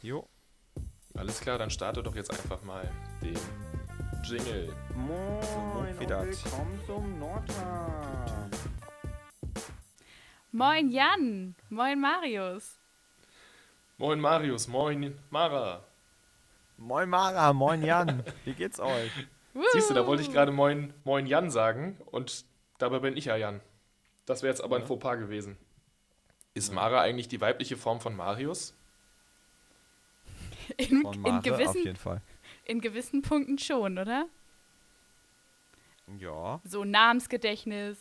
Jo. Alles klar, dann starte doch jetzt einfach mal den Jingle. Moin und willkommen zum Nordtag. Moin Jan, moin Marius. Moin Marius, moin Mara. Moin Mara, moin Jan. Wie geht's euch? Siehst du, da wollte ich gerade moin, moin Jan sagen und dabei bin ich ja Jan. Das wäre jetzt aber ein Fauxpas gewesen. Ist Mara eigentlich die weibliche Form von Marius? In, Von in, gewissen, jeden Fall. in gewissen Punkten schon, oder? Ja. So Namensgedächtnis,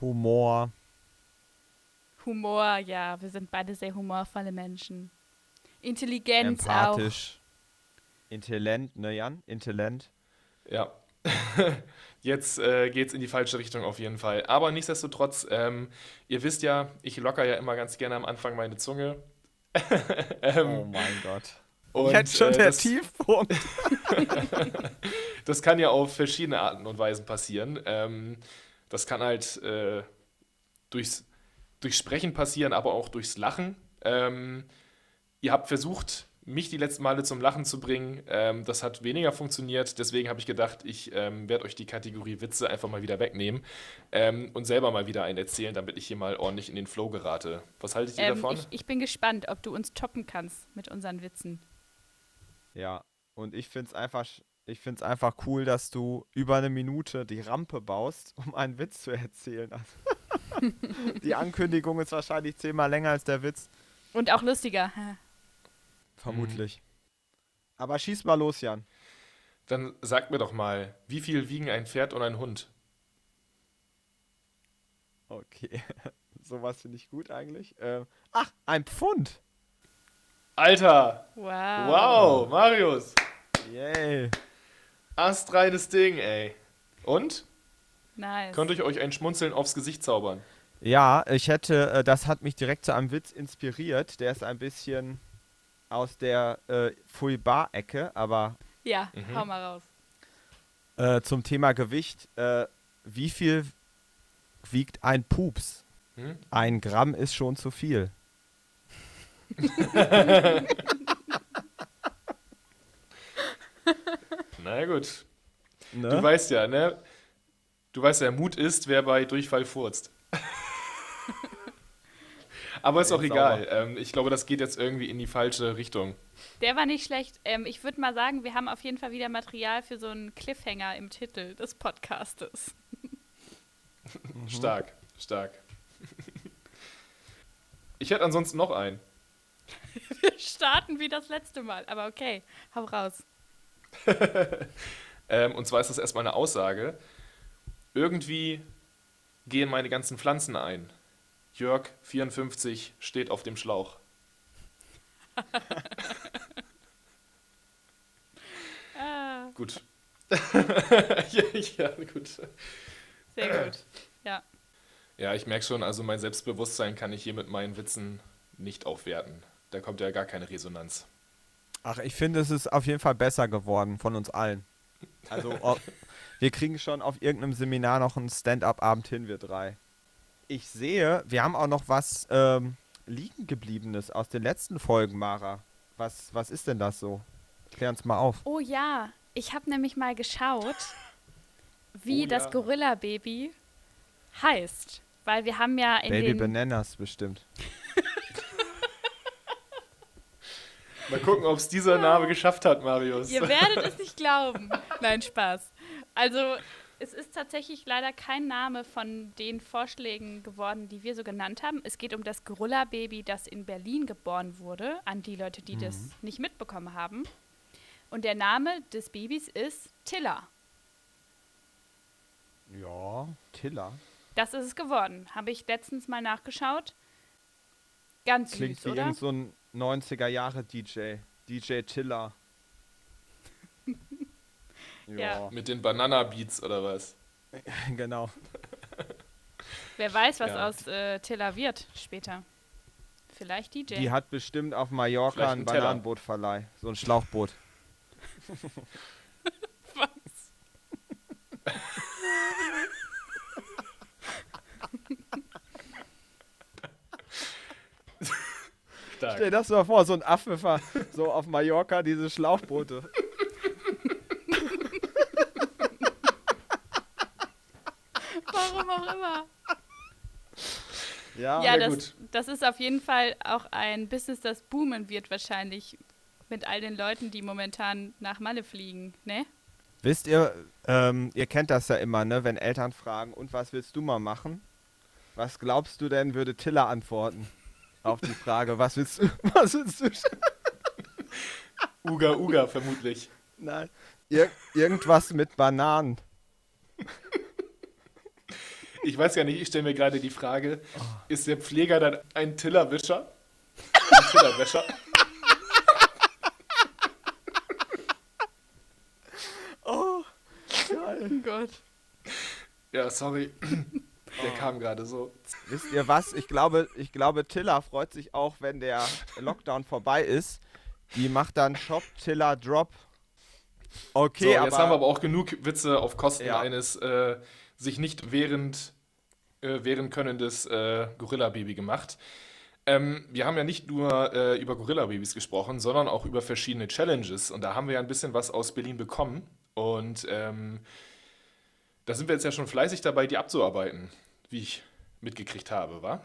Humor. Humor, ja, wir sind beide sehr humorvolle Menschen. Intelligenz empathisch. Intelligent, ne Jan? Intelligent. Ja. Jetzt äh, geht's in die falsche Richtung auf jeden Fall. Aber nichtsdestotrotz, ähm, ihr wisst ja, ich locker ja immer ganz gerne am Anfang meine Zunge. ähm, Oh mein Gott. und, Jetzt schon äh, der das, Tiefpunkt. Das kann ja auf verschiedene Arten und Weisen passieren. Ähm, das kann halt äh, durchs, durchs Sprechen passieren, aber auch durchs Lachen. Ähm, ihr habt versucht, mich die letzten Male zum Lachen zu bringen. Ähm, das hat weniger funktioniert. Deswegen habe ich gedacht, ich ähm, werde euch die Kategorie Witze einfach mal wieder wegnehmen ähm, und selber mal wieder einen erzählen, damit ich hier mal ordentlich in den Flow gerate. Was haltet ihr Ähm, davon? ich, ich bin gespannt, ob du uns toppen kannst mit unseren Witzen. Ja, und ich find's einfach, ich find's einfach cool, dass du über eine Minute die Rampe baust, um einen Witz zu erzählen. Die Ankündigung ist wahrscheinlich zehnmal länger als der Witz. Und auch lustiger. Vermutlich. Aber schieß mal los, Jan. Dann sagt mir doch mal, wie viel wiegen ein Pferd und ein Hund? Okay. Sowas finde ich gut eigentlich. Ähm, ach, ein Pfund. Alter! Wow. Wow, Marius! Yay. Astreines Ding, ey. Und? Nice. Könnt ihr euch ein Schmunzeln aufs Gesicht zaubern? Ja, ich hätte, äh, das hat mich direkt zu einem Witz inspiriert. Der ist ein bisschen aus der äh, Fouibar-Ecke, aber ja, Mhm. hau mal raus. äh, zum Thema Gewicht. Äh, wie viel wiegt ein Pups? Hm? Ein Gramm ist schon zu viel. Na gut. Ne? Du weißt ja, ne? Du weißt ja, Mut ist, wer bei Durchfall furzt. Aber ist auch egal. Ähm, ich glaube, das geht jetzt irgendwie in die falsche Richtung. Der war nicht schlecht. Ähm, ich würde mal sagen, wir haben auf jeden Fall wieder Material für so einen Cliffhanger im Titel des Podcastes. Mhm. Stark, stark. Ich hätte ansonsten noch einen. Wir starten wie das letzte Mal, aber okay, hau raus. Ähm, und zwar ist das erstmal eine Aussage. Irgendwie gehen meine ganzen Pflanzen ein. Jörg, 54, steht auf dem Schlauch. Ah, Gut. ja, ja, gut. sehr gut. Ja. Ja, ich merke schon, also mein Selbstbewusstsein kann ich hier mit meinen Witzen nicht aufwerten. Da kommt ja gar keine Resonanz. Ach, ich finde, es ist auf jeden Fall besser geworden von uns allen. Also, ob, wir kriegen schon auf irgendeinem Seminar noch einen Stand-up-Abend hin, wir drei. Ich sehe, wir haben auch noch was ähm, liegen gebliebenes aus den letzten Folgen, Mara. Was, was ist denn das so? Klär uns mal auf. Oh ja, ich habe nämlich mal geschaut, wie Oh das ja. Gorilla-Baby heißt. Weil wir haben ja in Baby den... Bananas bestimmt. Mal gucken, ob es dieser Name geschafft hat, Marius. Ihr werdet es nicht glauben. Nein, Spaß. Also, es ist tatsächlich leider kein Name von den Vorschlägen geworden, die wir so genannt haben. Es geht um das Gorilla-Baby, das in Berlin geboren wurde, an die Leute, die das nicht mitbekommen haben. Und der Name des Babys ist Tilla. Ja, Tiller. Das ist es geworden. Habe ich letztens mal nachgeschaut. Ganz Klingt süß, wie oder? irgend so ein 90er-Jahre-DJ. DJ Tiller. Ja. Mit den Banana-Beats oder was? genau. Wer weiß, was Ja. aus äh, Tilla wird später. Vielleicht DJ. Die hat bestimmt auf Mallorca ein ein Teller. Bananenbootverleih. So ein Schlauchboot. was? Stark. Stell dir das mal vor, so ein Affe so auf Mallorca, diese Schlauchboote. Warum auch immer. Ja, Ja, das, gut. das ist auf jeden Fall auch ein Business, das boomen wird wahrscheinlich mit all den Leuten, die momentan nach Malle fliegen, ne? Wisst ihr, ähm, ihr kennt das ja immer, ne, wenn Eltern fragen, und was willst du mal machen? Was glaubst du denn, würde Tiller antworten auf die Frage, was willst du, was willst du? Uga Uga vermutlich. Nein, Ir irgendwas mit Bananen. Ich weiß ja nicht, ich stelle mir gerade die Frage, ist der Pfleger dann ein Tillerwischer? Ein Tillerwäscher? Oh, Oh Gott. Ja, sorry. Der kam gerade so. Wisst ihr was? Ich glaube, ich glaube, Tiller freut sich auch, wenn der Lockdown vorbei ist. Die macht dann Shop Tiller Drop. Okay, so, jetzt aber, haben wir aber auch genug Witze auf Kosten Ja. eines äh, sich nicht während, äh, wehren könnendes äh, Gorilla-Baby gemacht. Ähm, wir haben ja nicht nur äh, über Gorilla-Babys gesprochen, sondern auch über verschiedene Challenges. Und da haben wir ja ein bisschen was aus Berlin bekommen. Und ähm, da sind wir jetzt ja schon fleißig dabei, die abzuarbeiten, wie ich mitgekriegt habe, wa?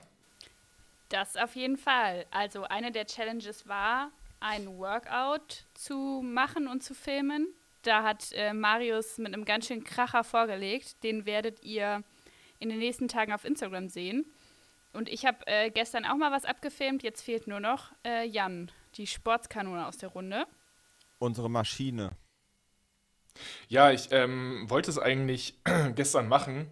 Das auf jeden Fall. Also eine der Challenges war, ein Workout zu machen und zu filmen. Da hat äh, Marius mit einem ganz schönen Kracher vorgelegt. Den werdet ihr in den nächsten Tagen auf Instagram sehen. Und ich habe äh, gestern auch mal was abgefilmt. Jetzt fehlt nur noch äh, Jan, die Sportskanone aus der Runde. unsere Maschine. Ja, ich ähm, wollte es eigentlich gestern machen,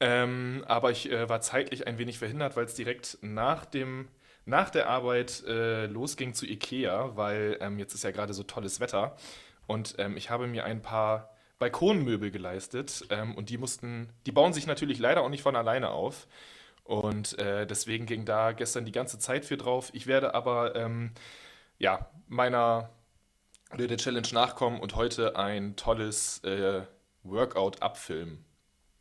ähm, aber ich äh, war zeitlich ein wenig verhindert, weil es direkt nach dem, nach der Arbeit äh, losging zu Ikea, weil ähm, jetzt ist ja gerade so tolles Wetter und ähm, ich habe mir ein paar Balkonmöbel geleistet ähm, und die mussten, die bauen sich natürlich leider auch nicht von alleine auf und äh, deswegen ging da gestern die ganze Zeit für drauf. Ich werde aber ähm, ja meiner oder der Challenge nachkommen und heute ein tolles äh, Workout abfilmen.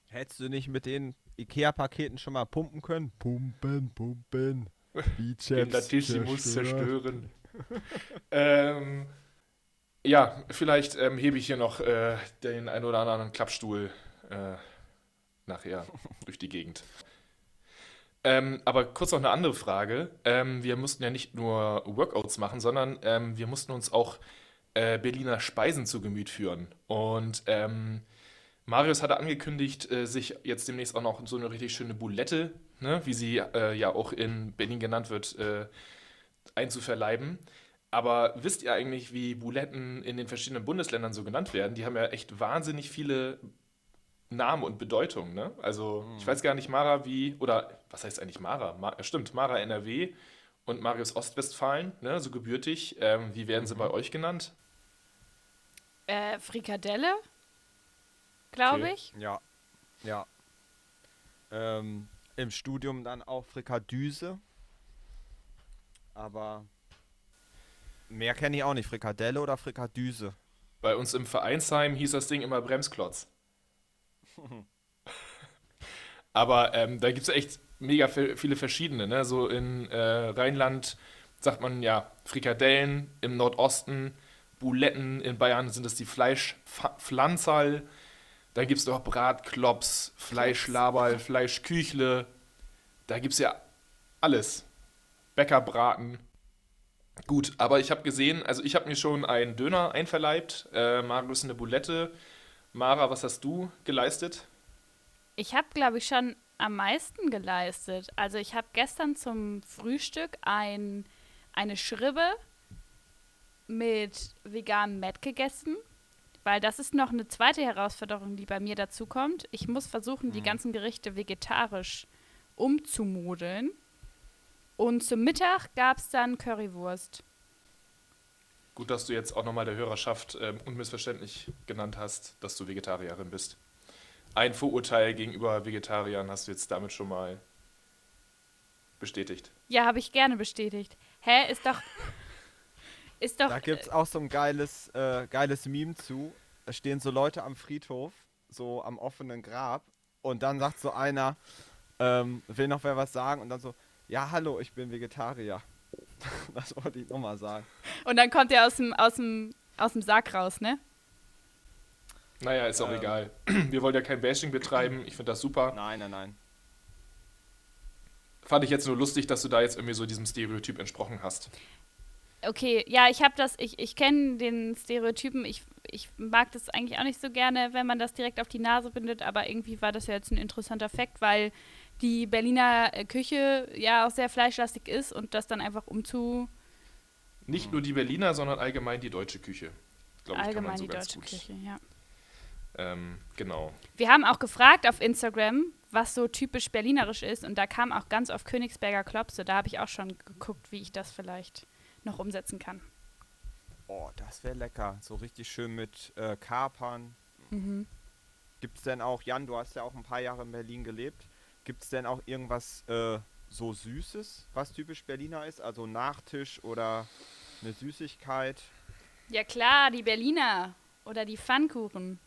Hättest du nicht mit den Ikea-Paketen schon mal pumpen können? Pumpen, pumpen. Den Bizeps Latissimus zerstören. ähm, ja, vielleicht ähm, hebe ich hier noch äh, den ein oder anderen Klappstuhl äh, nachher durch die Gegend. Ähm, aber kurz noch eine andere Frage. Ähm, wir mussten ja nicht nur Workouts machen, sondern ähm, wir mussten uns auch äh, Berliner Speisen zu Gemüt führen. Und ähm, Marius hatte angekündigt, äh, sich jetzt demnächst auch noch so eine richtig schöne Boulette, ne, wie sie äh, ja auch in Berlin genannt wird, äh, einzuverleiben. Aber wisst ihr eigentlich, wie Bouletten in den verschiedenen Bundesländern so genannt werden? Die haben ja echt wahnsinnig viele Namen und Bedeutungen. Ne? Also ich weiß gar nicht, Mara, wie, oder was heißt eigentlich Mara? Ma ja, stimmt, Mara NRW und Marius Ostwestfalen, ne, so gebürtig. Ähm, wie werden sie bei euch genannt? Äh, Frikadelle, glaube Okay. ich. Ja, ja. Ähm, Im Studium dann auch Frikadüse. Aber mehr kenne ich auch nicht. Frikadelle oder Frikadüse? Bei uns im Vereinsheim hieß das Ding immer Bremsklotz. Aber ähm, da gibt es echt mega vi- viele verschiedene. Ne? So in äh, Rheinland sagt man ja Frikadellen, im Nordosten Buletten, in Bayern sind es die Fleischpflanzerl. Da gibt es doch Bratklops, Fleischlaberl, Fleischküchle. Da gibt es ja alles. Bäckerbraten. Gut, aber ich habe gesehen, also ich habe mir schon einen Döner einverleibt, äh, Marius eine Bulette. Mara, was hast du geleistet? Ich habe, glaube ich, schon am meisten geleistet. Also ich habe gestern zum Frühstück ein, eine Schribbe mit veganem Met gegessen, weil das ist noch eine zweite Herausforderung, die bei mir dazu kommt. Ich muss versuchen, die ganzen Gerichte vegetarisch umzumodeln. Und zum Mittag gab es dann Currywurst. Gut, dass du jetzt auch nochmal der Hörerschaft ähm, unmissverständlich genannt hast, dass du Vegetarierin bist. Ein Vorurteil gegenüber Vegetariern hast du jetzt damit schon mal bestätigt. Ja, habe ich gerne bestätigt. Hä, ist doch. Ist doch. Da gibt es auch so ein geiles, äh, geiles Meme zu. Da stehen so Leute am Friedhof, so am offenen Grab. Und dann sagt so einer, ähm, will noch wer was sagen? Und dann so, ja, hallo, ich bin Vegetarier. Das wollte ich nochmal sagen. Und dann kommt er aus dem, aus dem, aus dem Sack raus, ne? Naja, ist auch Ähm. egal. Wir wollen ja kein Bashing betreiben. Ich finde das super. Nein, nein, nein. Fand ich jetzt nur lustig, dass du da jetzt irgendwie so diesem Stereotyp entsprochen hast. Okay, ja, ich habe das, ich, ich kenne den Stereotypen, ich, ich mag das eigentlich auch nicht so gerne, wenn man das direkt auf die Nase bindet, aber irgendwie war das ja jetzt ein interessanter Fakt, weil die Berliner äh, Küche ja auch sehr fleischlastig ist und das dann einfach umzu Nicht nur die Berliner, sondern allgemein die deutsche Küche. Glaube ich, kann man allgemein so die ganz deutsche gut. Küche, ja. Ähm, genau. Wir haben auch gefragt auf Instagram, was so typisch berlinerisch ist und da kam auch ganz oft Königsberger Klopse, da habe ich auch schon geguckt, wie ich das vielleicht noch umsetzen kann. Oh, das wäre lecker. So richtig schön mit äh, Kapern. Mhm. Gibt es denn auch, Jan, du hast ja auch ein paar Jahre in Berlin gelebt. Gibt es denn auch irgendwas äh, so Süßes, was typisch Berliner ist? Also Nachtisch oder eine Süßigkeit? Ja klar, die Berliner oder die Pfannkuchen.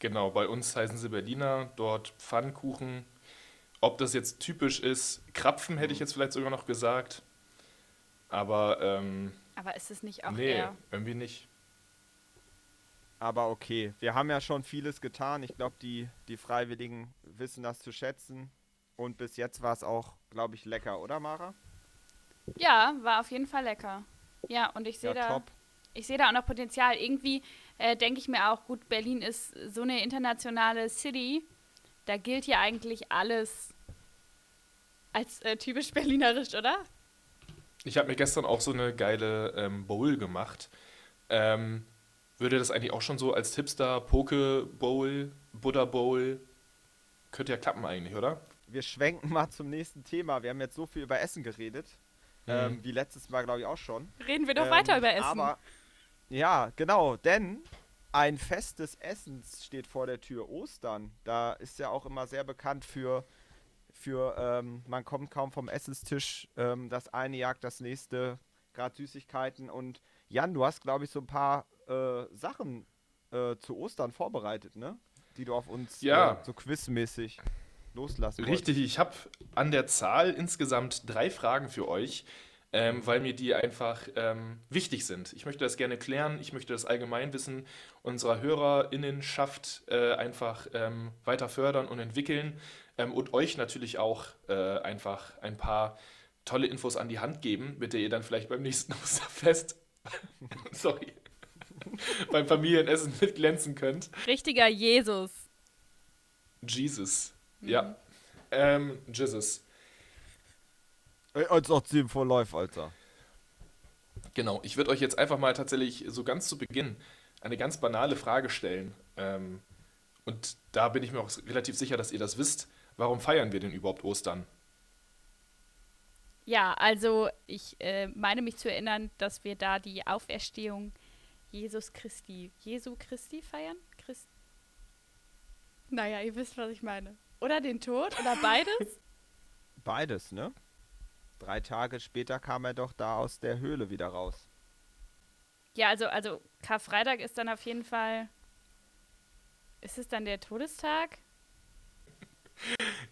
Genau, bei uns heißen sie Berliner, dort Pfannkuchen. Ob das jetzt typisch ist, Krapfen hätte ich jetzt vielleicht sogar noch gesagt. Aber ähm, Aber ist es nicht auch nee, eher irgendwie nicht. Aber okay, wir haben ja schon vieles getan. Ich glaube, die, die Freiwilligen wissen das zu schätzen. Und bis jetzt war es auch, glaube ich, lecker, oder Mara? Ja, war auf jeden Fall lecker. Ja, und ich sehe Ja, da, top. ich sehe da auch noch Potenzial. Irgendwie äh, denke ich mir auch, gut, Berlin ist so eine internationale City. Da gilt ja eigentlich alles als äh, typisch berlinerisch, oder? Ich habe mir gestern auch so eine geile ähm, Bowl gemacht. Ähm, würde das eigentlich auch schon so als Hipster, Poke Bowl, Buddha Bowl, könnte ja klappen eigentlich, oder? Wir schwenken mal zum nächsten Thema. Wir haben jetzt so viel über Essen geredet. Ähm, wie letztes Mal, glaube ich, auch schon. Reden wir doch Ähm, weiter über Essen. Aber, ja, genau, denn ein Fest des Essens steht vor der Tür, Ostern. Da ist ja auch immer sehr bekannt für, für ähm, man kommt kaum vom Essenstisch, ähm, das eine jagt das nächste, gerade Süßigkeiten. Und Jan, du hast, glaube ich, so ein paar äh, Sachen äh, zu Ostern vorbereitet, ne? Die du auf uns Ja. äh, so quizmäßig loslassen Richtig, ich habe an der Zahl insgesamt drei Fragen für euch, ähm, weil mir die einfach ähm, wichtig sind. Ich möchte das gerne klären, ich möchte das Allgemeinwissen unserer HörerInnenschaft äh, einfach ähm, weiter fördern und entwickeln ähm, und euch natürlich auch äh, einfach ein paar tolle Infos an die Hand geben, mit der ihr dann vielleicht beim nächsten Osterfest, sorry, beim Familienessen mitglänzen könnt. Richtiger Jesus. Jesus. Ja. Ähm, Jesus. Ey, als auch 10 vor Live, Alter. Genau, ich würde euch jetzt einfach mal tatsächlich so ganz zu Beginn eine ganz banale Frage stellen. Ähm, und da bin ich mir auch relativ sicher, dass ihr das wisst. Warum feiern wir denn überhaupt Ostern? Ja, also ich äh, meine mich zu erinnern, dass wir da die Auferstehung Jesus Christi, Jesu Christi feiern? Christ naja, ihr wisst, was ich meine. Oder den Tod oder beides? Beides, ne? Drei Tage später kam er doch da aus der Höhle wieder raus. ja, also, also Karfreitag ist dann auf jeden Fall. Ist es dann der Todestag?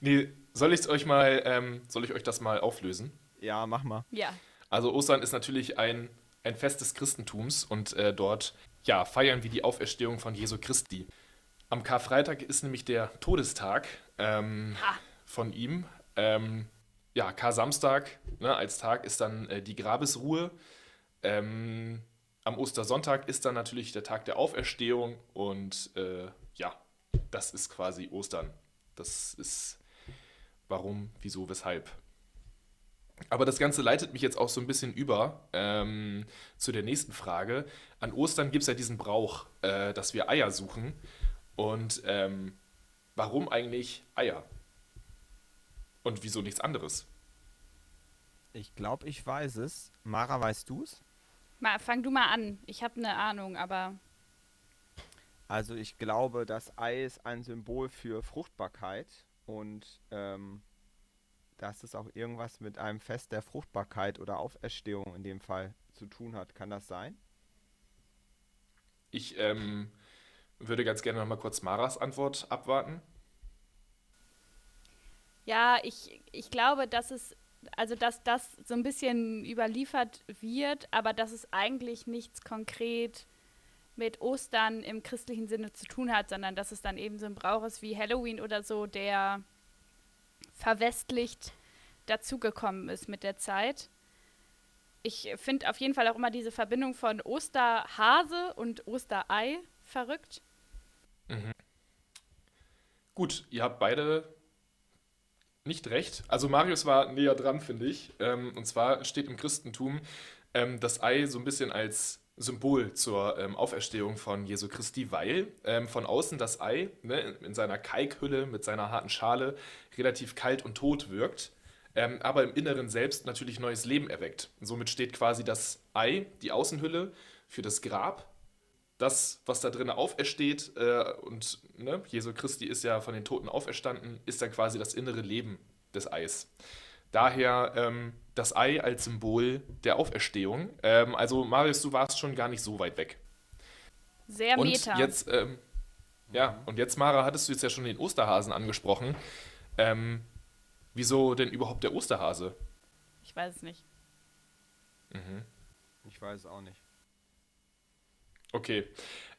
Nee, soll ich euch mal, ähm, soll ich euch das mal auflösen? Ja, mach mal. Ja. Also Ostern ist natürlich ein, ein Fest des Christentums und äh, dort ja, feiern wir die Auferstehung von Jesu Christi. Am Karfreitag ist nämlich der Todestag ähm, von ihm. Ähm, ja, Kar-Samstag ne, als Tag ist dann äh, die Grabesruhe. Ähm, am Ostersonntag ist dann natürlich der Tag der Auferstehung und äh, ja, das ist quasi Ostern. Das ist warum, wieso, weshalb. Aber das Ganze leitet mich jetzt auch so ein bisschen über ähm, zu der nächsten Frage. An Ostern gibt es ja diesen Brauch, äh, dass wir Eier suchen. Und ähm, warum eigentlich Eier? Und wieso nichts anderes? Ich glaube, ich weiß es. Mara, weißt du's? Mal, fang du mal an. Ich habe eine Ahnung, aber Also ich glaube, das Ei ist ein Symbol für Fruchtbarkeit und ähm, dass es auch irgendwas mit einem Fest der Fruchtbarkeit oder Auferstehung in dem Fall zu tun hat. Kann das sein? Ich ähm, würde ganz gerne noch mal kurz Maras Antwort abwarten. ja, ich, ich glaube, dass es also dass das so ein bisschen überliefert wird, aber dass es eigentlich nichts konkret mit Ostern im christlichen Sinne zu tun hat, sondern dass es dann eben so ein Brauch ist wie Halloween oder so, der verwestlicht dazugekommen ist mit der Zeit. Ich finde auf jeden Fall auch immer diese Verbindung von Osterhase und Osterei verrückt. Gut, ihr habt beide nicht recht. Also Marius war näher dran, finde ich. Ähm, und zwar steht im Christentum ähm, das Ei so ein bisschen als Symbol zur ähm, Auferstehung von Jesu Christi, weil ähm, von außen das Ei ne, in seiner Kalkhülle mit seiner harten Schale relativ kalt und tot wirkt, ähm, aber im Inneren selbst natürlich neues Leben erweckt. Somit steht quasi das Ei, die Außenhülle, für das Grab das, was da drin aufersteht, äh, und ne, Jesu Christi ist ja von den Toten auferstanden, ist dann quasi das innere Leben des Eis. Daher ähm, das Ei als Symbol der Auferstehung. Ähm, also, Marius, du warst schon gar nicht so weit weg. Sehr Und meta. jetzt, ähm, ja, und jetzt, Mara, hattest du jetzt ja schon den Osterhasen angesprochen. Ähm, wieso denn überhaupt der Osterhase? Ich weiß es nicht. Ich weiß es auch nicht. Okay.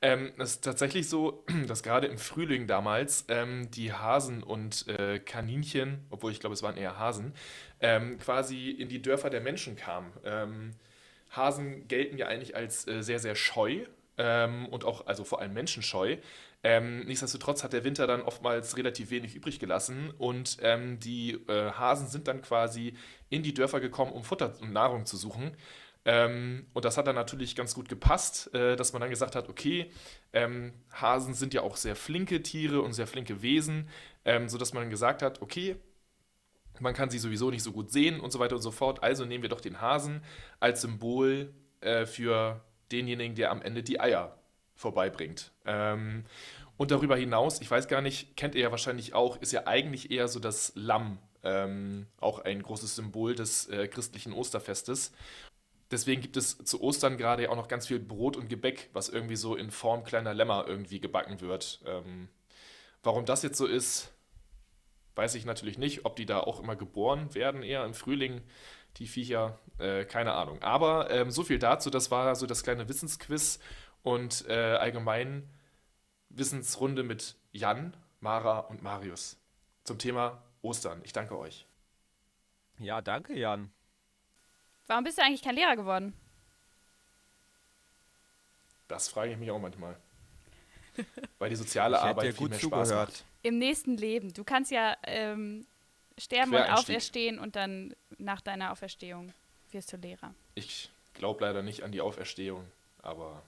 Ähm, es ist tatsächlich so, dass gerade im Frühling damals ähm, die Hasen und äh, Kaninchen, obwohl ich glaube, es waren eher Hasen, ähm, quasi in die Dörfer der Menschen kamen. Ähm, Hasen gelten ja eigentlich als äh, sehr, sehr scheu ähm, und auch, also vor allem menschenscheu. Ähm, nichtsdestotrotz hat der Winter dann oftmals relativ wenig übrig gelassen und die äh, Hasen sind dann quasi in die Dörfer gekommen, um Futter und Nahrung zu suchen. Ähm, und das hat dann natürlich ganz gut gepasst, äh, dass man dann gesagt hat, okay, ähm, Hasen sind ja auch sehr flinke Tiere und sehr flinke Wesen, ähm, sodass man dann gesagt hat, okay, man kann sie sowieso nicht so gut sehen und so weiter und so fort, also nehmen wir doch den Hasen als Symbol äh, für denjenigen, der am Ende die Eier vorbeibringt. Ähm, und darüber hinaus, ich weiß gar nicht, kennt ihr ja wahrscheinlich auch, ist ja eigentlich eher so das Lamm, ähm, auch ein großes Symbol des äh, christlichen Osterfestes. Deswegen gibt es zu Ostern gerade ja auch noch ganz viel Brot und Gebäck, was irgendwie so in Form kleiner Lämmer irgendwie gebacken wird. Ähm, warum das jetzt so ist, weiß ich natürlich nicht. Ob die da auch immer geboren werden, eher im Frühling, die Viecher, äh, keine Ahnung. Aber ähm, so viel dazu, das war so das kleine Wissensquiz und äh, allgemein Wissensrunde mit Jan, Mara und Marius zum Thema Ostern. Ich danke euch. Ja, danke, Jan. Warum bist du eigentlich kein Lehrer geworden? Das frage ich mich auch manchmal. Weil die soziale Arbeit viel gut mehr Spaß zugehört. macht. Im nächsten Leben. Du kannst ja ähm, sterben und auferstehen und dann nach deiner Auferstehung wirst du Lehrer. Ich glaube leider nicht an die Auferstehung, aber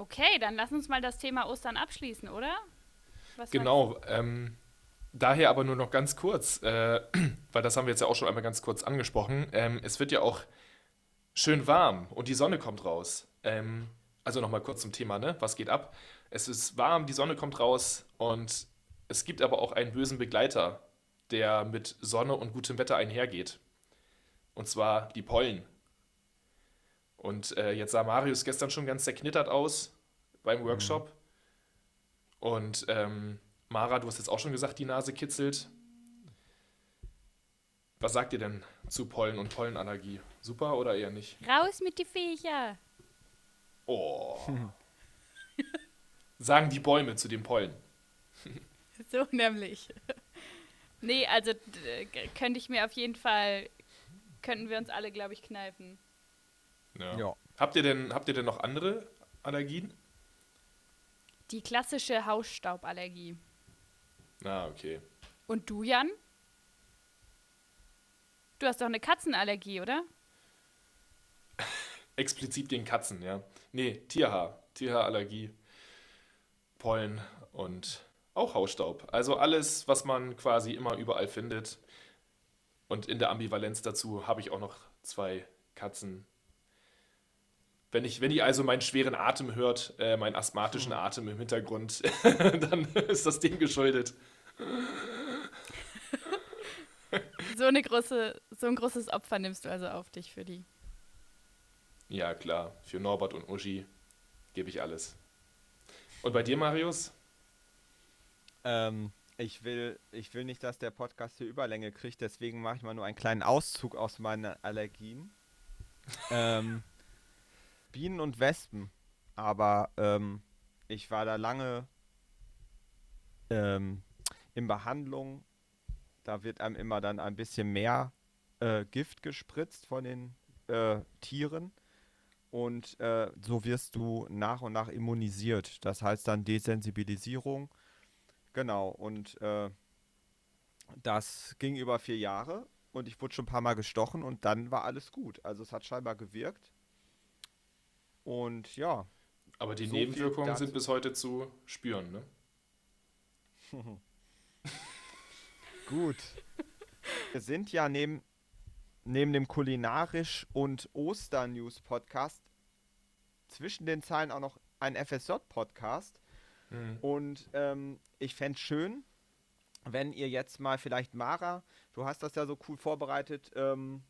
Okay, dann lass uns mal das Thema Ostern abschließen, oder? Was genau. Ähm, daher aber nur noch ganz kurz, äh, weil das haben wir jetzt ja auch schon einmal ganz kurz angesprochen. Ähm, es wird ja auch schön warm und die Sonne kommt raus. Ähm, also nochmal kurz zum Thema, ne? Was geht ab? Es ist warm, die Sonne kommt raus und es gibt aber auch einen bösen Begleiter, der mit Sonne und gutem Wetter einhergeht. Und zwar die Pollen. Und äh, jetzt sah Marius gestern schon ganz zerknittert aus beim Workshop. Und ähm, Mara, du hast jetzt auch schon gesagt, die Nase kitzelt. Was sagt ihr denn zu Pollen und Pollenallergie? Super oder eher nicht? Raus mit die Viecher! Oh. Sagen die Bäume zu den Pollen. So nämlich. nee, also g- könnte ich mir auf jeden Fall, könnten wir uns alle, glaube ich, kneifen. Ja. Ja. Habt, ihr denn, habt ihr denn noch andere Allergien? Die klassische Hausstauballergie. Na, okay. Und du, Jan? Du hast doch eine Katzenallergie, oder? Explizit den Katzen, ja. Nee, Tierhaar. Tierhaarallergie, Pollen und auch Hausstaub. Also alles, was man quasi immer überall findet. Und in der Ambivalenz dazu habe ich auch noch zwei Katzen. Wenn, ich, wenn ihr also meinen schweren Atem hört, äh, meinen asthmatischen Atem im Hintergrund, dann ist das dem geschuldet. So, eine große, so ein großes Opfer nimmst du also auf dich für die. Ja, klar. Für Norbert und Uschi gebe ich alles. Und bei dir, Marius? Ähm, Ich will, ich will nicht, dass der Podcast hier Überlänge kriegt, deswegen mache ich mal nur einen kleinen Auszug aus meinen Allergien. ähm, Bienen und Wespen. Aber ähm, ich war da lange ähm, in Behandlung. Da wird einem immer dann ein bisschen mehr äh, Gift gespritzt von den äh, Tieren. Und äh, so wirst du nach und nach immunisiert. Das heißt dann Desensibilisierung. Genau. Und äh, das ging über vier Jahre. Und ich wurde schon ein paar Mal gestochen und dann war alles gut. Also es hat scheinbar gewirkt. Und ja. Aber die So Nebenwirkungen sind bis heute zu spüren, ne? Gut. Wir sind ja neben, neben dem Kulinarisch- und Oster-News-Podcast zwischen den Zeilen auch noch ein FSJ-Podcast. Mhm. Und ähm, ich fände es schön, wenn ihr jetzt mal vielleicht Mara, du hast das ja so cool vorbereitet, ähm,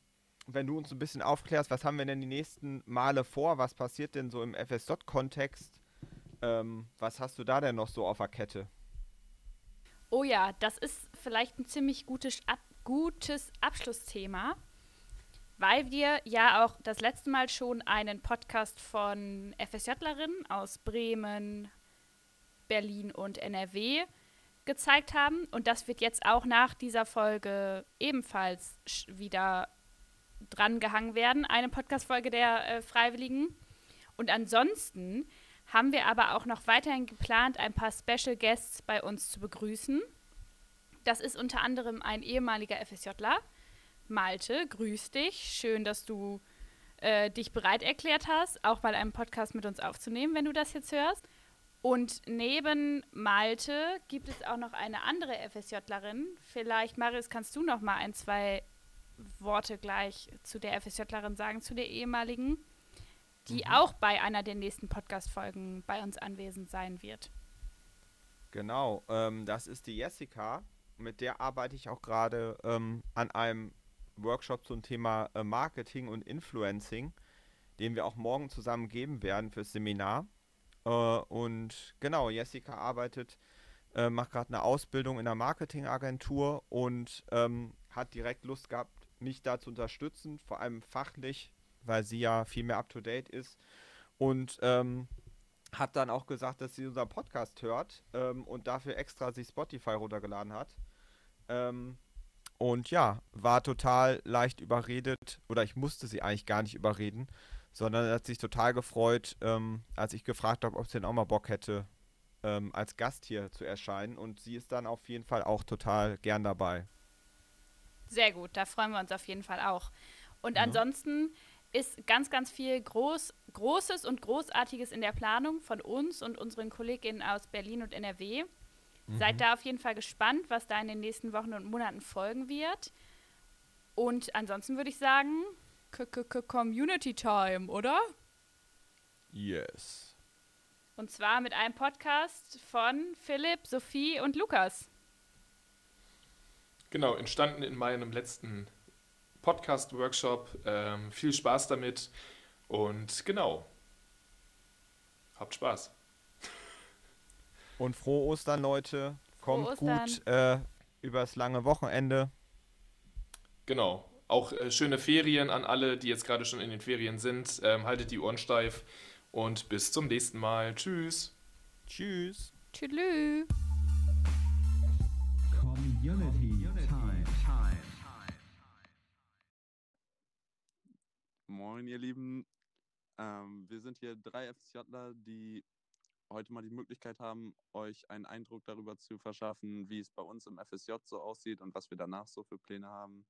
wenn du uns ein bisschen aufklärst, was haben wir denn die nächsten Male vor? Was passiert denn so im FSJ-Kontext? Ähm, was hast du da denn noch so auf der Kette? Oh ja, das ist vielleicht ein ziemlich gutes, ab, gutes Abschlussthema, weil wir ja auch das letzte Mal schon einen Podcast von FSJlerinnen aus Bremen, Berlin und NRW gezeigt haben. Und das wird jetzt auch nach dieser Folge ebenfalls wieder drangehangen werden, eine Podcast-Folge der äh, Freiwilligen. Und ansonsten haben wir aber auch noch weiterhin geplant, ein paar Special Guests bei uns zu begrüßen. Das ist unter anderem ein ehemaliger FSJler. Malte, grüß dich. Schön, dass du äh, dich bereit erklärt hast, auch mal einen Podcast mit uns aufzunehmen, wenn du das jetzt hörst. Und neben Malte gibt es auch noch eine andere FSJlerin. Vielleicht, Marius, kannst du noch mal ein, zwei Worte gleich zu der FSJlerin sagen, zu der ehemaligen, die auch bei einer der nächsten Podcast-Folgen bei uns anwesend sein wird. Genau, ähm, das ist die Jessica. Mit der arbeite ich auch gerade ähm, an einem Workshop zum Thema äh, Marketing und Influencing, den wir auch morgen zusammen geben werden fürs Seminar. Äh, und genau, Jessica arbeitet, äh, macht gerade eine Ausbildung in der Marketingagentur und ähm, hat direkt Lust gehabt, mich da zu unterstützen, vor allem fachlich, weil sie ja viel mehr up-to-date ist. Und ähm, hat dann auch gesagt, dass sie unseren Podcast hört ähm, und dafür extra sich Spotify runtergeladen hat. Ähm, und ja, war total leicht überredet, oder ich musste sie eigentlich gar nicht überreden, sondern hat sich total gefreut, ähm, als ich gefragt habe, ob sie denn auch mal Bock hätte, ähm, als Gast hier zu erscheinen. Und sie ist dann auf jeden Fall auch total gern dabei. Sehr gut, da freuen wir uns auf jeden Fall auch. Und Ja. ansonsten ist ganz, ganz viel Groß, Großes und Großartiges in der Planung von uns und unseren Kolleginnen aus Berlin und NRW. Seid da auf jeden Fall gespannt, was da in den nächsten Wochen und Monaten folgen wird. Und ansonsten würde ich sagen, K -K -K Community Time, oder? Yes. Und zwar mit einem Podcast von Philipp, Sophie und Lukas. Genau, entstanden in meinem letzten Podcast-Workshop. Ähm, viel Spaß damit und genau. Habt Spaß. Und frohe Ostern, Leute. Kommt Ostern. gut äh, übers lange Wochenende. Genau. Auch äh, schöne Ferien an alle, die jetzt gerade schon in den Ferien sind. Ähm, haltet die Ohren steif und bis zum nächsten Mal. Tschüss. Tschüss. Tschüss. Community Time. Moin, ihr Lieben. Ähm, wir sind hier drei FSJler, die heute mal die Möglichkeit haben, euch einen Eindruck darüber zu verschaffen, wie es bei uns im FSJ so aussieht und was wir danach so für Pläne haben.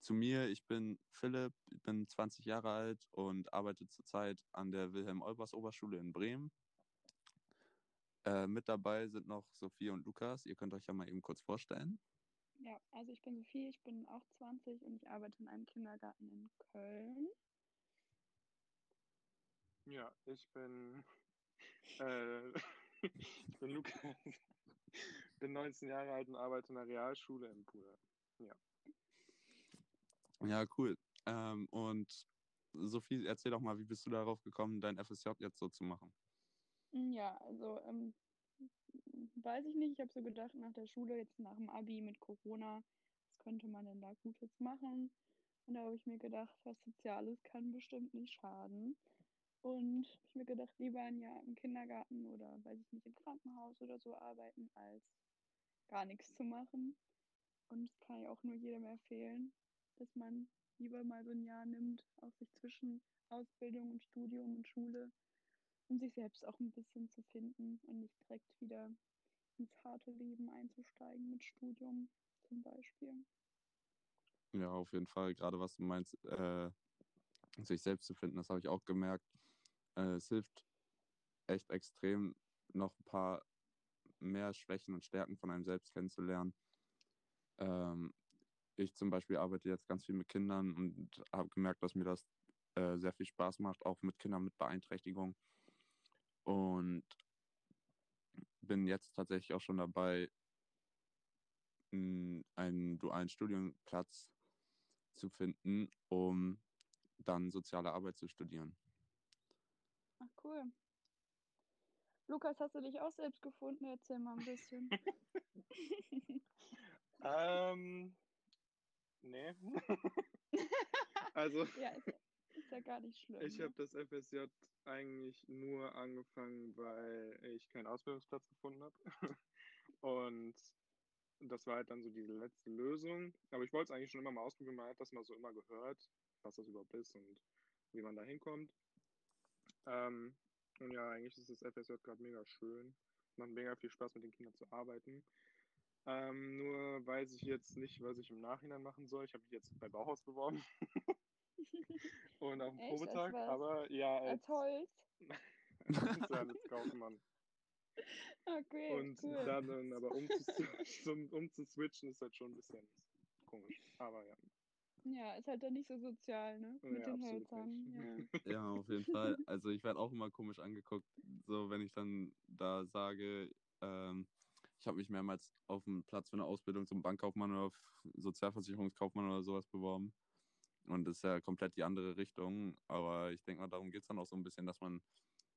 Zu mir, ich bin Philipp, ich bin 20 Jahre alt und arbeite zurzeit an der Wilhelm-Olbers-Oberschule in Bremen. Äh, mit dabei sind noch Sophie und Lukas. Ihr könnt euch ja mal eben kurz vorstellen. Ja, also ich bin Sophie, ich bin auch 20 und ich arbeite in einem Kindergarten in Köln. Ja, ich bin, äh, ich bin Lukas, bin 19 Jahre alt und arbeite in der Realschule in Buda. Ja, cool. Ähm, und Sophie, erzähl doch mal, wie bist du darauf gekommen, dein FSJ jetzt so zu machen? Ja, also ähm, weiß ich nicht. Ich habe so gedacht, nach der Schule, jetzt nach dem Abi mit Corona, was könnte man denn da Gutes machen? Und da habe ich mir gedacht, was Soziales kann bestimmt nicht schaden. Und habe ich mir gedacht, lieber ein Jahr im Kindergarten oder, weiß ich nicht, im Krankenhaus oder so arbeiten, als gar nichts zu machen. Und das kann ich auch nur jedem empfehlen, dass man lieber mal so ein Jahr nimmt, auch sich zwischen Ausbildung und Studium und Schule, um sich selbst auch ein bisschen zu finden und nicht direkt wieder ins harte Leben einzusteigen mit Studium zum Beispiel. Ja, auf jeden Fall. Gerade was du meinst, äh, sich selbst zu finden, das habe ich auch gemerkt. Äh, es hilft echt extrem, noch ein paar mehr Schwächen und Stärken von einem selbst kennenzulernen. Ähm, ich zum Beispiel arbeite jetzt ganz viel mit Kindern und habe gemerkt, dass mir das äh, sehr viel Spaß macht, auch mit Kindern mit Beeinträchtigung. Und bin jetzt tatsächlich auch schon dabei, einen dualen Studienplatz zu finden, um dann soziale Arbeit zu studieren. Cool. Lukas, hast du dich auch selbst gefunden? Erzähl mal ein bisschen. ähm, nee. also, ja, ist, ist, ja gar nicht schlimm. Ich ne? habe das FSJ eigentlich nur angefangen, weil ich keinen Ausbildungsplatz gefunden habe. Und das war halt dann so diese letzte Lösung. Aber ich wollte es eigentlich schon immer mal ausprobieren. Man hat das mal so immer gehört, was das überhaupt ist und wie man da hinkommt. Ähm, und ja, eigentlich ist das FSJ gerade mega schön. Macht mega viel Spaß, mit den Kindern zu arbeiten. Ähm, nur weiß ich jetzt nicht, was ich im Nachhinein machen soll. Ich habe mich jetzt bei Bauhaus beworben. und auf dem Echt? Probetag. Als? Aber ja, Als Holz. als, als Kaufmann. Okay, Und cool. dann, dann aber um zu, um, um zu switchen ist halt schon ein bisschen komisch. Aber ja. Ja, ist halt dann nicht so sozial, ne? Ja, Mit den Hölzern. Ja. Ja, auf jeden Fall. Also ich werde auch immer komisch angeguckt, so wenn ich dann da sage, ähm, ich habe mich mehrmals auf einen Platz für eine Ausbildung zum Bankkaufmann oder auf Sozialversicherungskaufmann oder sowas beworben. Und das ist ja komplett die andere Richtung. Aber ich denke mal, darum geht es dann auch so ein bisschen, dass man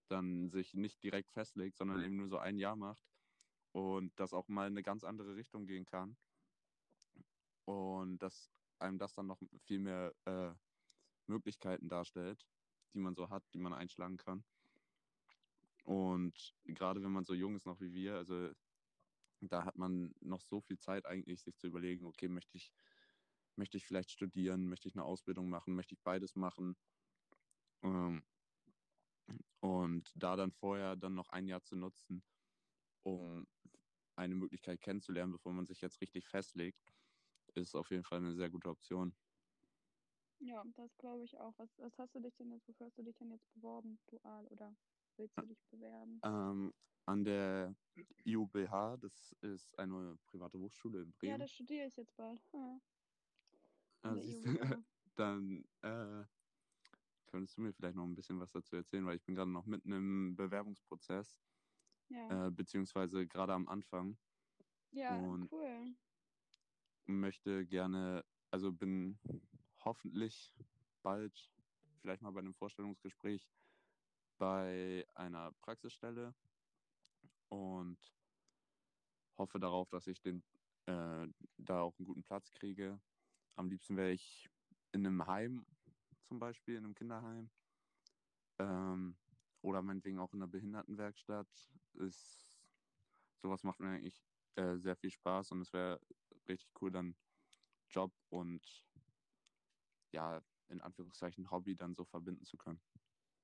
dann sich nicht direkt festlegt, sondern eben nur so ein Jahr macht und das auch mal in eine ganz andere Richtung gehen kann. Und dass einem das dann noch viel mehr äh, Möglichkeiten darstellt, die man so hat, die man einschlagen kann. Und gerade wenn man so jung ist noch wie wir, also da hat man noch so viel Zeit eigentlich, sich zu überlegen, okay, möchte ich, möchte ich vielleicht studieren, möchte ich eine Ausbildung machen, möchte ich beides machen. Ähm, und da dann vorher dann noch ein Jahr zu nutzen, um eine Möglichkeit kennenzulernen, bevor man sich jetzt richtig festlegt, ist auf jeden Fall eine sehr gute Option. Ja, das glaube ich auch. Was, was hast du dich denn jetzt, wofür hast du dich denn jetzt beworben, dual, oder willst du dich bewerben? Ähm, an der IUBH, das ist eine private Hochschule in Ja, Bremen. das studiere ich jetzt bald. Ja. Ah, siehst du, dann äh, könntest du mir vielleicht noch ein bisschen was dazu erzählen, weil ich bin gerade noch mitten im Bewerbungsprozess, Ja, äh, beziehungsweise gerade am Anfang ja, und- cool. Möchte gerne, also bin hoffentlich bald vielleicht mal bei einem Vorstellungsgespräch bei einer Praxisstelle und hoffe darauf, dass ich den äh, da auch einen guten Platz kriege. Am liebsten wäre ich in einem Heim zum Beispiel, in einem Kinderheim ähm, oder meinetwegen auch in einer Behindertenwerkstatt. Ist, sowas macht mir eigentlich äh, sehr viel Spaß und es wäre richtig cool, dann Job und ja, in Anführungszeichen Hobby dann so verbinden zu können.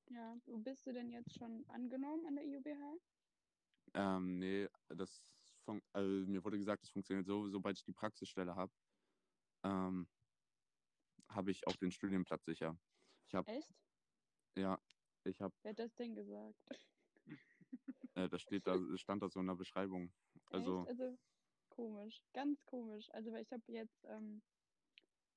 Ja, wo bist du denn jetzt schon angenommen an der IUBH? Ähm, nee, das also mir wurde gesagt, es funktioniert so, sobald ich die Praxisstelle habe, ähm, habe ich auch den Studienplatz sicher. Ich habe, Echt? ja, ich habe, Wer hat das denn gesagt? äh, das steht da, stand da so in der Beschreibung. Also? Also komisch, ganz komisch. Also weil ich habe jetzt ähm,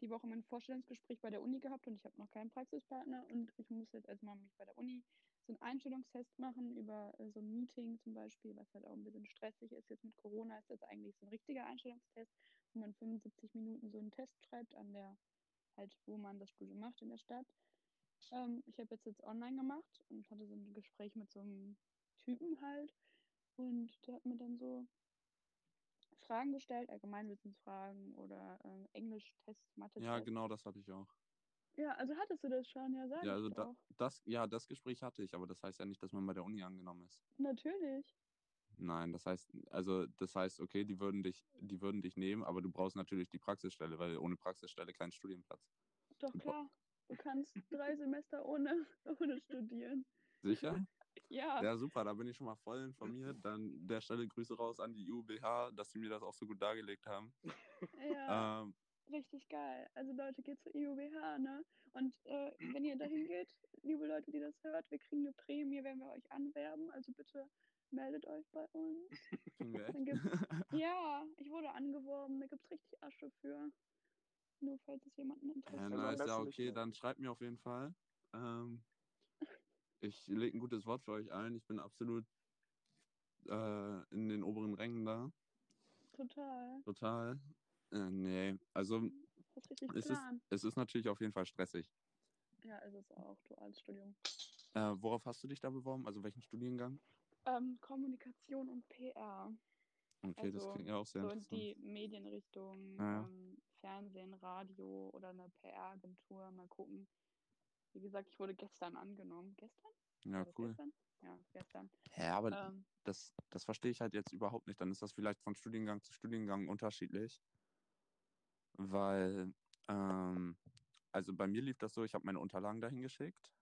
die Woche mein Vorstellungsgespräch bei der Uni gehabt und ich habe noch keinen Praxispartner und ich muss jetzt erstmal mich bei der Uni so einen Einstellungstest machen über äh, so ein Meeting zum Beispiel, was halt auch ein bisschen stressig ist. Jetzt mit Corona ist das eigentlich so ein richtiger Einstellungstest, wo man 75 Minuten so einen Test schreibt an der, halt, wo man das Studium macht in der Stadt. Ähm, ich habe jetzt jetzt online gemacht und hatte so ein Gespräch mit so einem Typen halt. Und der hat mir dann so Fragen gestellt, Allgemeinwissensfragen oder ähm, Englisch-Tests, Mathe-Tests. Ja, genau, das hatte ich auch. Ja, also hattest du das schon, ja, sag Ja, ich also da, das, ja, das Gespräch hatte ich, aber das heißt ja nicht, dass man bei der Uni angenommen ist. Natürlich. Nein, das heißt, also das heißt, okay, die würden dich, die würden dich nehmen, aber du brauchst natürlich die Praxisstelle, weil ohne Praxisstelle kein Studienplatz. Doch klar. Du kannst drei Semester ohne, ohne studieren. Sicher? Ja, Ja, super, da bin ich schon mal voll informiert. Dann der Stelle Grüße raus an die UBH, dass sie mir das auch so gut dargelegt haben. ja. Ähm, Richtig geil. Also Leute, geht zur IUBH, ne? Und äh, wenn ihr dahin geht, liebe Leute, die das hört, wir kriegen eine Prämie, wenn wir euch anwerben. Also bitte meldet euch bei uns. ja, ich wurde angeworben, da gibt's richtig Asche für. Nur falls es jemanden Ja, interessiert. Also am nice, besten ja, okay, mehr. dann schreibt mir auf jeden Fall. Ähm, ich lege ein gutes Wort für euch ein. Ich bin absolut äh, in den oberen Rängen da. Total. Total. Äh, nee, also Das ist es ist, es ist natürlich auf jeden Fall stressig. Ja, ist es auch, duales Studium. Äh, worauf hast du dich da beworben? Also welchen Studiengang? Ähm, Kommunikation und PR. Okay, das Also, klingt ja auch sehr So in interessant. die Medienrichtung, Ja. ähm, Fernsehen, Radio oder eine PR-Agentur. Mal gucken. Wie gesagt, ich wurde gestern angenommen. Gestern? Ja, das cool. Gestern? Ja, gestern. Ja, aber Ähm, das, das verstehe ich halt jetzt überhaupt nicht. Dann ist das vielleicht von Studiengang zu Studiengang unterschiedlich. Weil, ähm, also bei mir lief das so, ich habe meine Unterlagen dahin geschickt.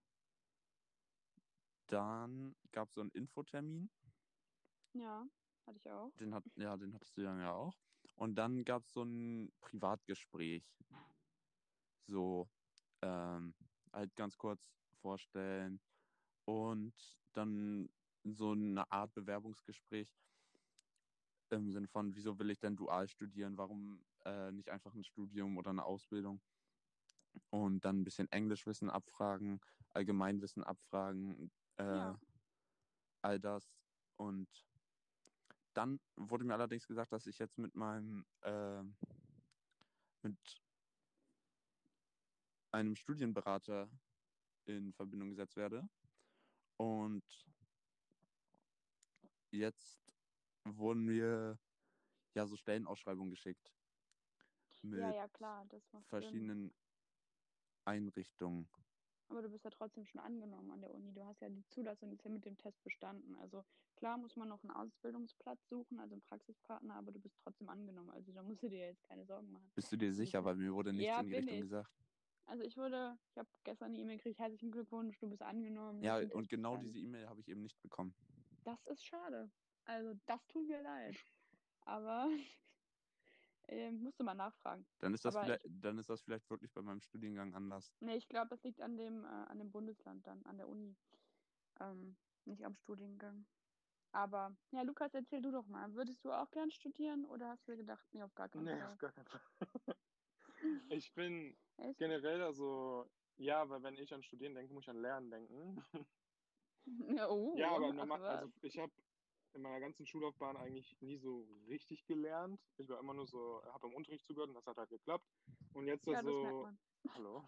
Dann gab es so einen Infotermin. ja, hatte ich auch. Den hat, ja, den hattest du dann ja auch. Und dann gab es so ein Privatgespräch. So, ähm, halt ganz kurz vorstellen. Und dann so eine Art Bewerbungsgespräch im Sinne von, wieso will ich denn dual studieren? Warum äh, nicht einfach ein Studium oder eine Ausbildung? Und dann ein bisschen Englischwissen abfragen, Allgemeinwissen abfragen, äh, Ja. all das. Und dann wurde mir allerdings gesagt, dass ich jetzt mit meinem, äh, mit einem Studienberater in Verbindung gesetzt werde. Und jetzt wurden mir ja so Stellenausschreibungen geschickt. Mit Ja, ja, klar, das macht Sinn. verschiedenen Einrichtungen. Aber du bist ja trotzdem schon angenommen an der Uni. Du hast ja die Zulassung jetzt ja mit dem Test bestanden. Also klar muss man noch einen Ausbildungsplatz suchen, also einen Praxispartner, aber du bist trotzdem angenommen. Also da musst du dir jetzt keine Sorgen machen. Bist du dir sicher? Weil mir wurde nichts Ja, in die Richtung ich. gesagt. Also ich wurde, ich habe gestern eine E-Mail gekriegt, herzlichen Glückwunsch, du bist angenommen. Ja, und Test genau diese E-Mail habe ich eben nicht bekommen. Das ist schade. Also das tut mir leid. Aber äh, musste mal nachfragen. Dann ist das Aber vielleicht, dann ist das vielleicht wirklich bei meinem Studiengang anders. Nee, ich glaube, das liegt an dem, äh, an dem Bundesland dann, an der Uni. Ähm, nicht am Studiengang. Aber, ja, Lukas, erzähl du doch mal. Würdest du auch gern studieren oder hast du dir gedacht, nee, auf gar keinen Nee, Fall? auf gar keinen Fall. Ich bin Echt? generell also, ja, weil wenn ich an Studieren denke, muss ich an Lernen denken. Ja, oh, Ja, aber normal, also ich habe in meiner ganzen Schullaufbahn eigentlich nie so richtig gelernt. Ich war immer nur so, habe im Unterricht zugehört und das hat halt geklappt. Und jetzt ja, das so, hallo.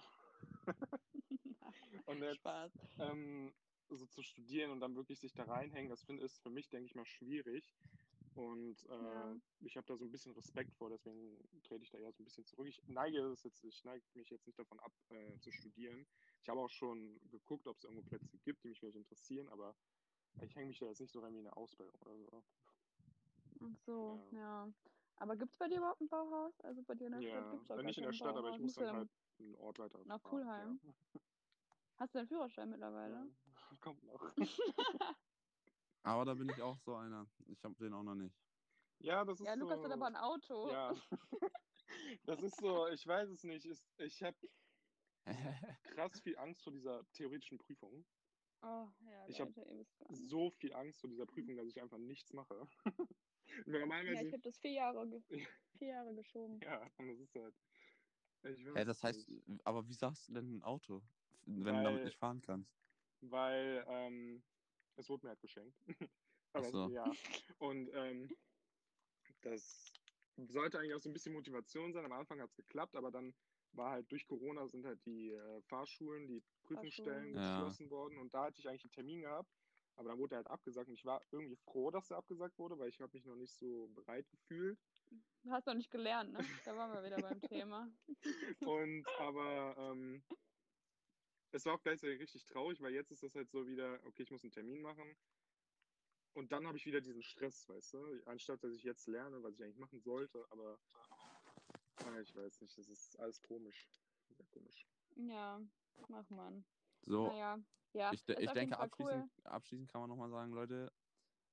Und jetzt Spaß. ähm, so zu studieren und dann wirklich sich da reinhängen, das finde ist für mich, denke ich mal, schwierig. Und äh, Ja. ich habe da so ein bisschen Respekt vor, deswegen trete ich da eher so ein bisschen zurück. Ich neige es jetzt, ich neige mich jetzt nicht davon ab, äh, zu studieren. Ich habe auch schon geguckt, ob es irgendwo Plätze gibt, die mich vielleicht interessieren, aber ich hänge mich da jetzt nicht so rein wie eine Ausbildung oder so. Ach so, Ja. ja. Aber gibt es bei dir überhaupt ein Bauhaus? Also bei dir in der Stadt Ja, gibt es auch nicht in der Stadt, aber ich Bauhaus. muss dann halt einen Ortleiter nach fragen, Pulheim? Hast du deinen Führerschein mittlerweile? Ja. Kommt noch. Aber da bin ich auch so einer. Ich habe den auch noch nicht. Ja, das ist Ja, Lukas so. hat aber ein Auto. Ja. Das ist so, ich weiß es nicht. Ist, ich habe krass viel Angst vor dieser theoretischen Prüfung. Oh, ja, Ich hab Leute, ihr wisst gar nicht. So viel Angst vor dieser Prüfung, dass ich einfach nichts mache. Und Ja, Normalerweise, ich habe das vier Jahre, ge Ja. vier Jahre geschoben. ja, und das ist halt. Ich weiß Hä, das heißt, nicht. aber wie sagst du denn ein Auto, wenn du Weil- damit nicht fahren kannst? Weil ähm, es wurde mir halt geschenkt. Aber so. ja. Und ähm, das sollte eigentlich auch so ein bisschen Motivation sein. Am Anfang hat es geklappt, aber dann war halt durch Corona sind halt die äh, Fahrschulen, die Prüfungsstellen Fahrschulen. Ja. geschlossen worden und da hatte ich eigentlich einen Termin gehabt. Aber dann wurde er halt abgesagt und ich war irgendwie froh, dass er abgesagt wurde, weil ich habe mich noch nicht so bereit gefühlt. Du hast noch nicht gelernt, ne? Da waren wir wieder beim Thema. Und aber ähm, es war auch gleichzeitig richtig traurig, weil jetzt ist das halt so wieder, okay, ich muss einen Termin machen. Und dann habe ich wieder diesen Stress, weißt du? Anstatt dass ich jetzt lerne, was ich eigentlich machen sollte, aber ah, ich weiß nicht, das ist alles komisch. Sehr komisch. Ja, mach man. So, Naja, ja. ich, ich denke, abschließend, abschließend kann man nochmal sagen, Leute,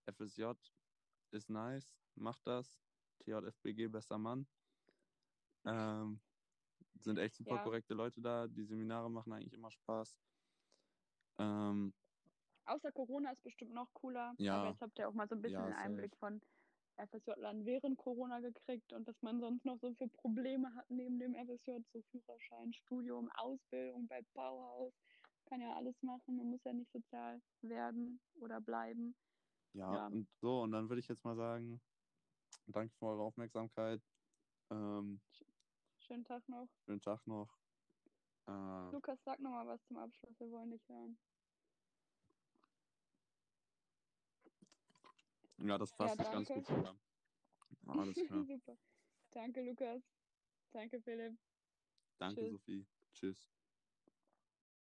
FSJ ist nice, macht das. TJFBG, bester Mann. Ähm, sind echt super Ja. korrekte Leute da. Die Seminare machen eigentlich immer Spaß. Ähm, Außer Corona ist bestimmt noch cooler. Ja. Aber jetzt habt ihr auch mal so ein bisschen Ja, safe. Einblick von FSJ-Lern während Corona gekriegt und was man sonst noch so für Probleme hat neben dem FSJ, so Führerschein, Studium, Ausbildung bei Bauhaus. Kann ja alles machen, man muss ja nicht sozial werden oder bleiben. ja, Ja. und so, und dann würde ich jetzt mal sagen, danke für eure Aufmerksamkeit. Ähm, Schönen Tag noch. schönen Tag noch. Äh, Lukas, sag noch mal was zum Abschluss, wir wollen dich hören. ja, das fasst Ja, ganz gut zusammen. Alles klar. Super. Danke, Lukas. Danke, Philipp. Danke, Tschüss. Sophie. Tschüss.